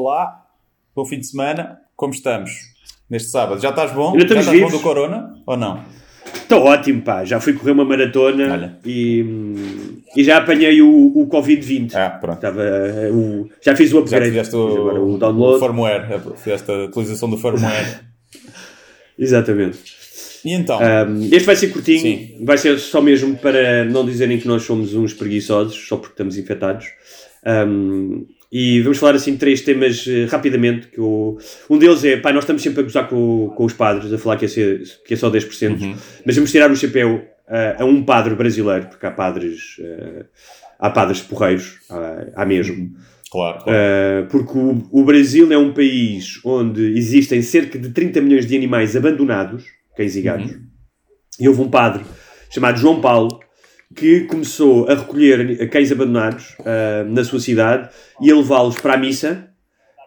Olá, bom fim de semana, como estamos? Neste sábado, já estás bom? Já estás bom vivos. do corona ou não? Estou ótimo, pá. Já fui correr uma maratona Olha. e, e já apanhei o, o Covid-20. Ah, pronto. Estava, eh, o, já fiz o Já upgrade. tiveste Fiz agora o, o download. o firmware, fizeste a atualização do firmware. Exatamente. E então? Um, este vai ser curtinho, Sim. vai ser só mesmo para não dizerem que nós somos uns preguiçosos, só porque estamos infectados. Um, e vamos falar assim de três temas eh, rapidamente. Que eu- um deles é, pá, nós estamos sempre a gozar com, com os padres, a falar que é, ser- que é só 10%, Uhum. mas vamos tirar o chapéu eh, a um padre brasileiro, porque há padres, eh, há padres porreiros, há, há mesmo. Claro, claro. Uh, porque o, o Brasil é um país onde existem cerca de 30 milhões de animais abandonados, cães e gatos, e houve um padre chamado João Paulo que começou a recolher cães abandonados uh, na sua cidade e a levá-los para a missa,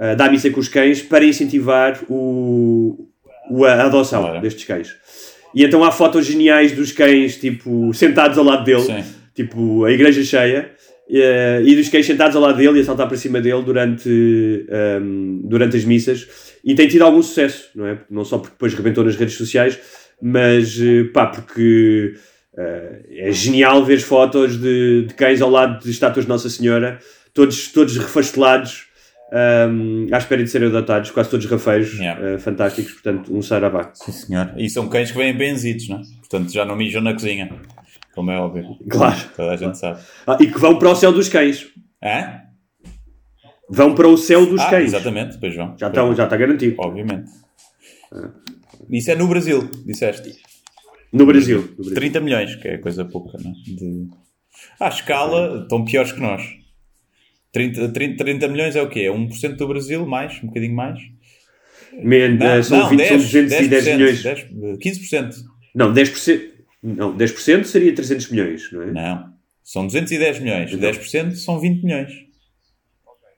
uh, dar missa com os cães, para incentivar o, o- a adoção Claro. destes cães. E então há fotos geniais dos cães, tipo, sentados ao lado dele, Sim. tipo, a igreja cheia, e dos cães sentados ao lado dele e a saltar para cima dele durante, ehm, durante as missas. E tem tido algum sucesso, não é? Não só porque depois rebentou nas redes sociais, mas, eh, pá, porque é genial ver fotos de, de cães ao lado de estátuas de Nossa Senhora, todos, todos refastelados, ehm, à espera de serem adotados, quase todos rafeiros, Yeah. eh, fantásticos. Portanto, um saravá. Sim, senhor. E são cães que vêm benzidos, não é? Portanto, já não mijam na cozinha. Como é óbvio. Claro. Toda a gente sabe. Ah, e que vão para o céu dos cães. Hã? Vão para o céu dos Ah, cães. exatamente, depois vão. Já está já está garantido. Obviamente. Isso é no Brasil, disseste. No Brasil. no Brasil. 30 milhões, que é coisa pouca, não é? De... À escala, estão piores que nós. 30, 30, 30 milhões é o quê? É 1% do Brasil, mais, um bocadinho mais? Man, eh, são, 20, são 210 milhões. 10, 15%. Não, 10%. Não, 10% seria 300 milhões, não é? Não, são 210 milhões. 10% são 20 milhões.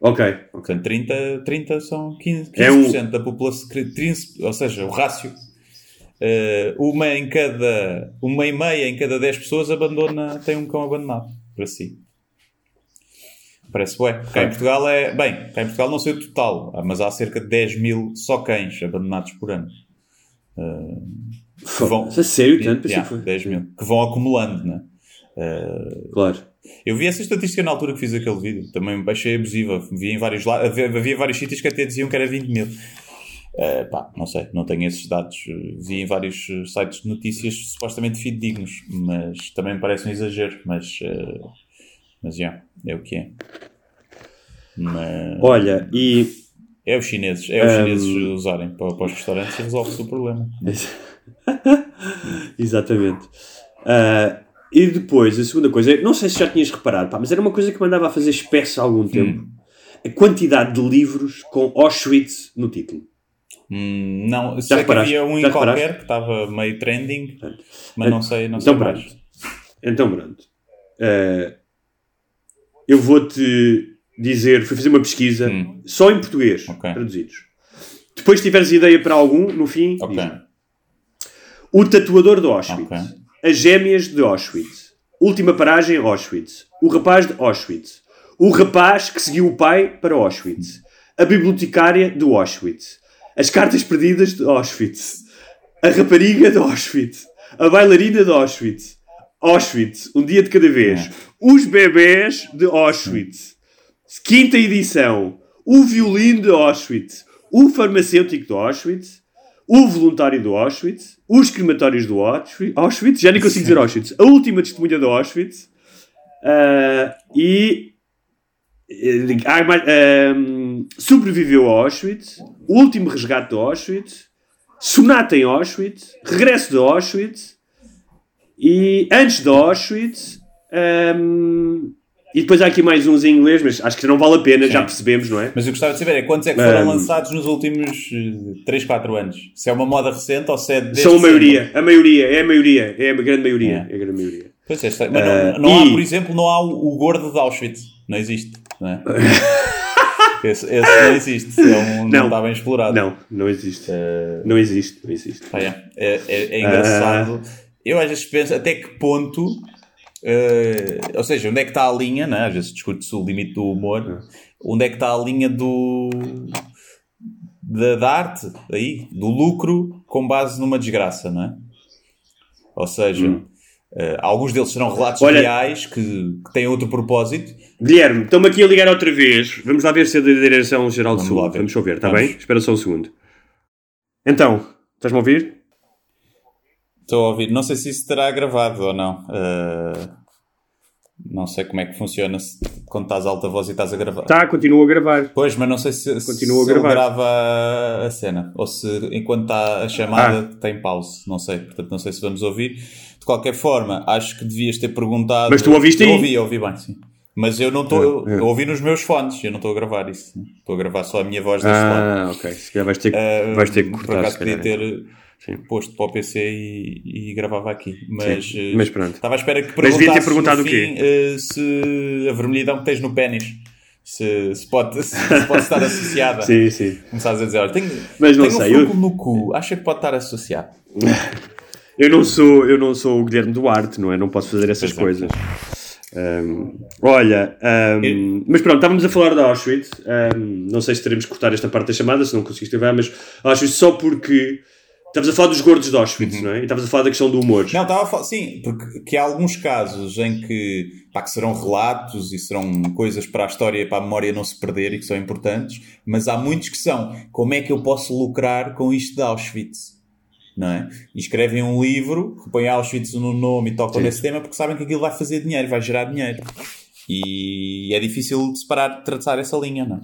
Ok, ok. Portanto, 30, 30 são 15%, 15% É um- da população. 15, ou seja, o rácio. Eh, uma em cada. Uma e meia em cada 10 pessoas abandona, tem um cão abandonado para si. Parece bué. Cá em Portugal é. Bem, cá em Portugal não sei o total, ah, mas há cerca de 10 mil só cães abandonados por ano. vão- Isso é sério, tanto? Yeah, que foi. 10 mil. Que vão acumulando, né? Eh, Claro. eu vi essa estatística na altura que fiz aquele vídeo. Também achei abusiva. Vi em vários havia vários sítios que até diziam que era 20 mil. Eh, pá, não sei, não tenho esses dados. Vi em vários eh, sites de notícias supostamente fidedignos, mas também me parece um exagero. Mas, eh, mas já, é o que é. Mas Olha, e. é os chineses, é os Um, chineses usarem para, para os restaurantes e resolve-se o problema. Exatamente. Ah, e depois, a segunda coisa, não sei se já tinhas reparado, pá, mas era uma coisa que me andava a fazer espécie há algum Hum. tempo. A quantidade de livros com Auschwitz no título. Hum, não, sei que havia um Já em qualquer que estava meio trending, mas não sei, não sei Então mais. pronto. Então pronto. Ah, eu vou-te dizer, fui fazer uma pesquisa Hum. só em português, Ok. traduzidos. Depois, se tiveres ideia para algum, no fim, Ok, diz-me. O tatuador de Auschwitz. Ok. As gêmeas de Auschwitz. Última paragem Auschwitz. O rapaz de Auschwitz. O rapaz que seguiu o pai para Auschwitz. A bibliotecária de Auschwitz. As cartas perdidas de Auschwitz. A rapariga de Auschwitz. A bailarina de Auschwitz. Auschwitz, um dia de cada vez. Os bebés de Auschwitz. Quinta edição. O violino de Auschwitz. O farmacêutico de Auschwitz. O voluntário do Auschwitz. Os crematórios do Auschwitz. Auschwitz, já nem consigo dizer Auschwitz. A última testemunha de Auschwitz. Ah, e. ahm, sobreviveu a Auschwitz. O último resgate de Auschwitz. Sonata em Auschwitz. Regresso de Auschwitz. E antes de Auschwitz. ahm, e depois há aqui mais uns em inglês, mas acho que não vale a pena, já Sim. percebemos, não é? Mas eu gostava de saber é quantos é que foram Um, lançados nos últimos 3, 4 anos? Se é uma moda recente ou se é desde São a sempre? maioria, a maioria, é a maioria, é a grande maioria. Yeah. É a grande maioria. Pois é, mas não, não há, e- por exemplo, não há o, o gordo de Auschwitz. Não existe. Não é? esse, esse não existe. É um, não, Não. está bem explorado. Não, não existe. Uh, Não existe, não existe. pá, é, é, é- é engraçado. Eu às vezes penso até que ponto Uh, ou seja, onde é que está a linha, né? às vezes discute-se o limite do humor, onde é que está a linha do da, da, arte, aí, do lucro com base numa desgraça, não é? Ou seja, hum. Uh, alguns deles serão relatos Olha, reais que, que, têm outro propósito. Guilherme, estão-me aqui a ligar outra vez. Vamos lá ver se é da Direção-Geral de Saúde. Vamos só ver, está bem? Espera só um segundo. Então, estás-me a ouvir? Estou a ouvir. Não sei se isso terá gravado ou não. Uh, não sei como é que funciona se, quando estás alta voz e estás a gravar. Tá, continua a gravar. Pois, mas não sei se, continua se a gravar. grava a cena ou se enquanto está a chamada ah. tem pause. Não sei. Portanto, não sei se vamos ouvir. De qualquer forma, acho que devias ter perguntado. Mas tu ouviste aí? Eu ouvi, eu ouvi bem, sim. Mas eu não estou. É, é. Eu ouvi nos meus fones, eu não estou a gravar isso. Estou a gravar só a minha voz deste ah, lado. Ah, ok. Se calhar vais ter, uh, vais ter que cortar. Por acaso podia ter. Sim. posto para o PC e, e gravava aqui. Mas, Sim, mas pronto. Estava à espera que perguntasse mas devia ter perguntado o quê? Uh, se a vermelhidão que tens no pênis se, se, pode, se, se pode estar associada. sim, sim. Começares a dizer, olha, tenho, mas não tenho sei, um eu... no cu, acha que pode estar associado? eu não sou eu não sou o Guilherme Duarte, não é? Não posso fazer essas pois coisas. Um, olha, um, mas pronto, estávamos a falar da Auschwitz. Um, não sei se teremos que cortar esta parte da chamada, se não conseguiste ver, mas Auschwitz só porque Estamos a falar dos gordos de Auschwitz, uhum. não é? E estamos a falar da questão do humor. Não, estava a falar, sim, porque que há alguns casos em que, pá, que serão relatos e serão coisas para a história e para a memória não se perder e que são importantes, mas há muitos que são como é que eu posso lucrar com isto de Auschwitz? Não é? E escrevem um livro que põe Auschwitz no nome e tocam sim. nesse tema porque sabem que aquilo vai fazer dinheiro, vai gerar dinheiro. E é difícil de separar, de traçar essa linha, não é?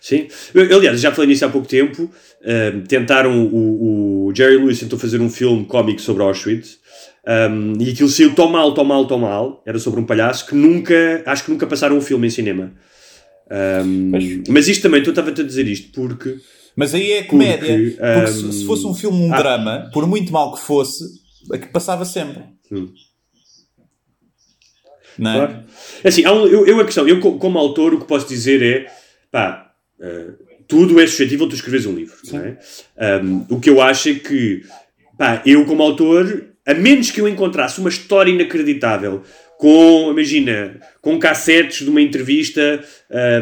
Sim. Eu, aliás, já falei nisso há pouco tempo. Uh, tentaram, o, o, Jerry Lewis tentou fazer um filme cómico sobre Auschwitz. Um, e aquilo saiu tão mal, tão mal, tão mal. Era sobre um palhaço que nunca, acho que nunca passaram um filme em cinema. Um, mas, mas, isto também, tu estava-te a dizer isto porque. Mas aí é comédia. Porque, porque se, se, fosse um filme, um ah, drama, por muito mal que fosse, é que passava sempre. Hum. Não é? Claro. É assim, um, eu, eu a questão, eu como autor, o que posso dizer é pá, Uh, tudo é suscetível de tu escreveres um livro. É? Um, o que eu acho é que, pá, eu como autor, a menos que eu encontrasse uma história inacreditável com, imagina, com cassetes de uma entrevista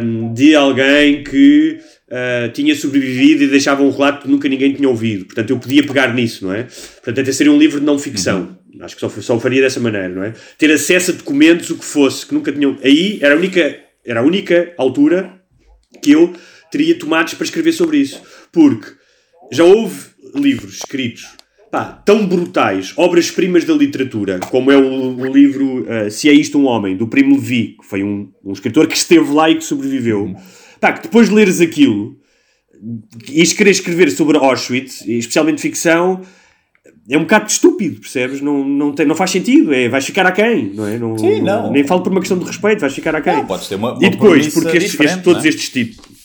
um, de alguém que uh, tinha sobrevivido e deixava um relato que nunca ninguém tinha ouvido. Portanto, eu podia pegar nisso, não é? Portanto, até seria um livro de não ficção. Uhum. Acho que só, só o faria dessa maneira, não é? Ter acesso a documentos, o que fosse, que nunca tinham. Aí era a única, era a única altura que eu teria tomates para escrever sobre isso. Porque já houve livros escritos pá, tão brutais, obras-primas da literatura, como é o, o livro uh, Se é Isto um Homem, do Primo Levi, que foi um, um escritor que esteve lá e que sobreviveu. Pá, que depois de leres aquilo e querer escrever sobre Auschwitz, especialmente ficção, é um bocado estúpido, percebes? Não, não, tem, não faz sentido, é, vais ficar a quem, não é? Não, Sim, não. Nem falo por uma questão de respeito, vais ficar a quem. Não, podes ter uma, uma e depois, porque estes, estes, todos é? estes tipos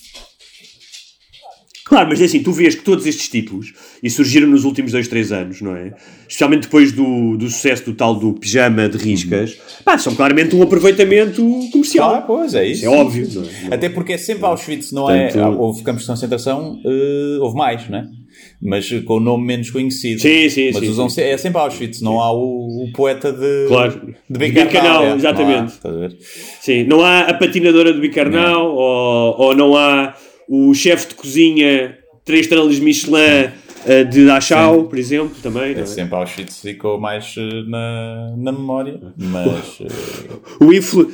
Claro, mas é assim, tu vês que todos estes títulos, e surgiram nos últimos dois, três anos, não é? Especialmente depois do, do sucesso do tal do pijama de riscas, uhum. pá, são claramente um aproveitamento comercial. Claro, pois, é isso. é óbvio. Não é? Até porque é sempre Auschwitz, não é? Portanto, é? Houve campos de concentração, uh, houve mais, não é? Mas com o nome menos conhecido. Sim, sim, Mas sim, usam, sim. é sempre Auschwitz, não há o, o poeta de, claro. de Bicarnal. É, exatamente. Não há, sim, não há a patinadora de Bicarnal, ou, ou não há o chefe de cozinha três estrelas Michelin uh, de Dachau, por exemplo, também. É, é? sempre Auschwitz ficou mais uh, na, na memória, mas... Uh... o influ...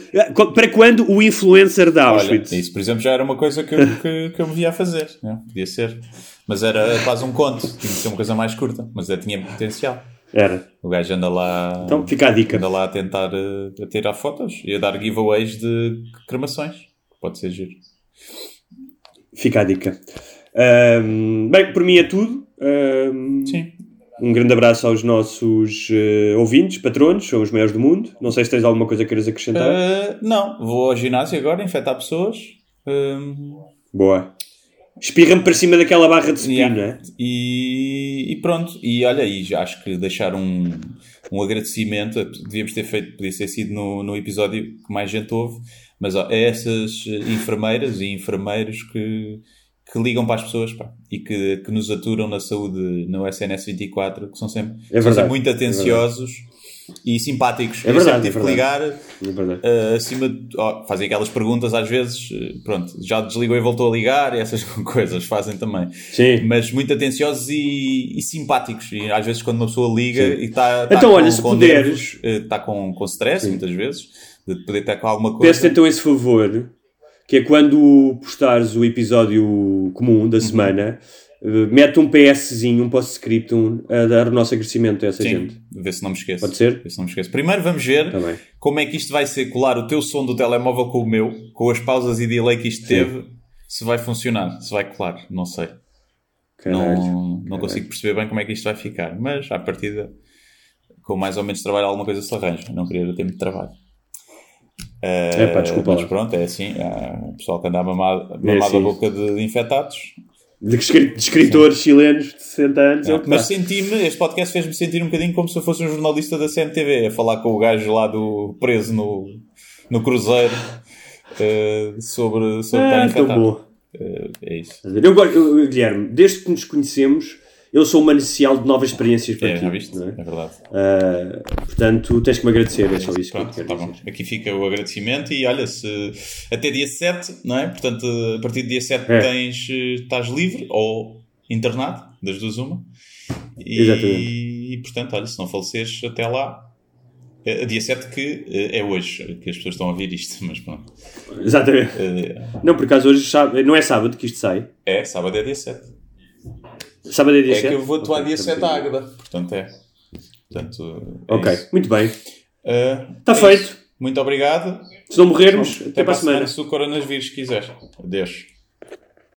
Para quando o influencer da Auschwitz? Olha, isso, por exemplo, já era uma coisa que eu, que, que eu me via a fazer, né? podia ser. Mas era quase um conto, tinha que ser uma coisa mais curta, mas já tinha potencial. Era. O gajo anda lá. Então fica a dica. Anda lá a tentar a tirar fotos e a dar giveaways de cremações. Pode ser giro. Fica a dica. Um, bem, por mim é tudo. Um, Sim. Um grande abraço aos nossos uh, ouvintes, patronos, são os maiores do mundo. Não sei se tens alguma coisa que queiras acrescentar. Uh, não, vou ao ginásio agora, infectar pessoas. Boa. Espirra-me para cima daquela barra de spin, yeah. não é? E, e, pronto, e olha, aí já acho que deixar um, um agradecimento, devíamos ter feito, podia ter sido no, no episódio que mais gente ouve, mas ó, a essas enfermeiras e enfermeiros que que ligam para as pessoas pá, e que, que nos aturam na saúde no SNS 24, que são sempre, É são verdade, sempre muito é atenciosos e simpáticos. É Eu verdade, sempre tive é que ligar É. Uh, acima de, ó, fazem aquelas perguntas às vezes, uh, pronto, já desligou e voltou a ligar, e essas coisas fazem também. Sim. Mas muito atenciosos e, e simpáticos. E às vezes quando uma pessoa liga Sim. e está Então, olha, se puderes- está com, com stress muitas vezes, de poder estar com alguma coisa. Peço-te então esse favor, que é quando postares o episódio comum Uhum. da semana, eh, mete um PSzinho, um post-scriptum a dar o nosso agradecimento a essa Sim, gente. ver se não me esqueço. Pode ser? Ver se não me esqueço. Primeiro vamos ver Tá como é que isto vai ser colar o teu som do telemóvel com o meu, com as pausas e delay que isto Sim. teve, se vai funcionar, se vai colar, não sei. Caralho. Não, não consigo perceber bem como é que isto vai ficar, mas à partida, com mais ou menos trabalho, alguma coisa se arranja. Não queria ter muito trabalho. É pá, desculpa mas pronto, é assim. Há o pessoal que anda a mamar, É assim. da boca de infectados. De, escri- de escritores chilenos de 60 anos. é mas senti-me, este podcast fez-me sentir um bocadinho como se eu fosse um jornalista da CMTV, a falar com o gajo lá do preso no, no Cruzeiro eh, sobre, sobre estar Ah, tão infectado. bom. Eh, é isso. Eu, eu- Guilherme, desde que nos conhecemos, eu sou uma inicial de novas experiências para É, ti. viste? não É é? verdade. Ah, portanto, tens que me agradecer, é só isso que eu Pronto, tá bom. Aqui fica o agradecimento e olha, se até dia 7, não é? Portanto, a partir do dia 7 É. tens, eh, estás livre ou internado, das duas uma. E, Exatamente. e portanto, olha, se não faleceres até lá, é dia 7 que eh, é hoje que as pessoas estão a ouvir isto, mas pronto. Exatamente. Eh, Não, por acaso hoje sabe- não é sábado que isto sai. É, sábado é dia 7. Sábado é dia É 7? que eu vou atuar Ok, dia 7 tá à. Águeda. Portanto, é. Portanto, é Ok, isso. muito bem. Está é feito. isso. Muito obrigado. Se não morrermos, até, para a semana. Se o coronavírus quiser. Adeus.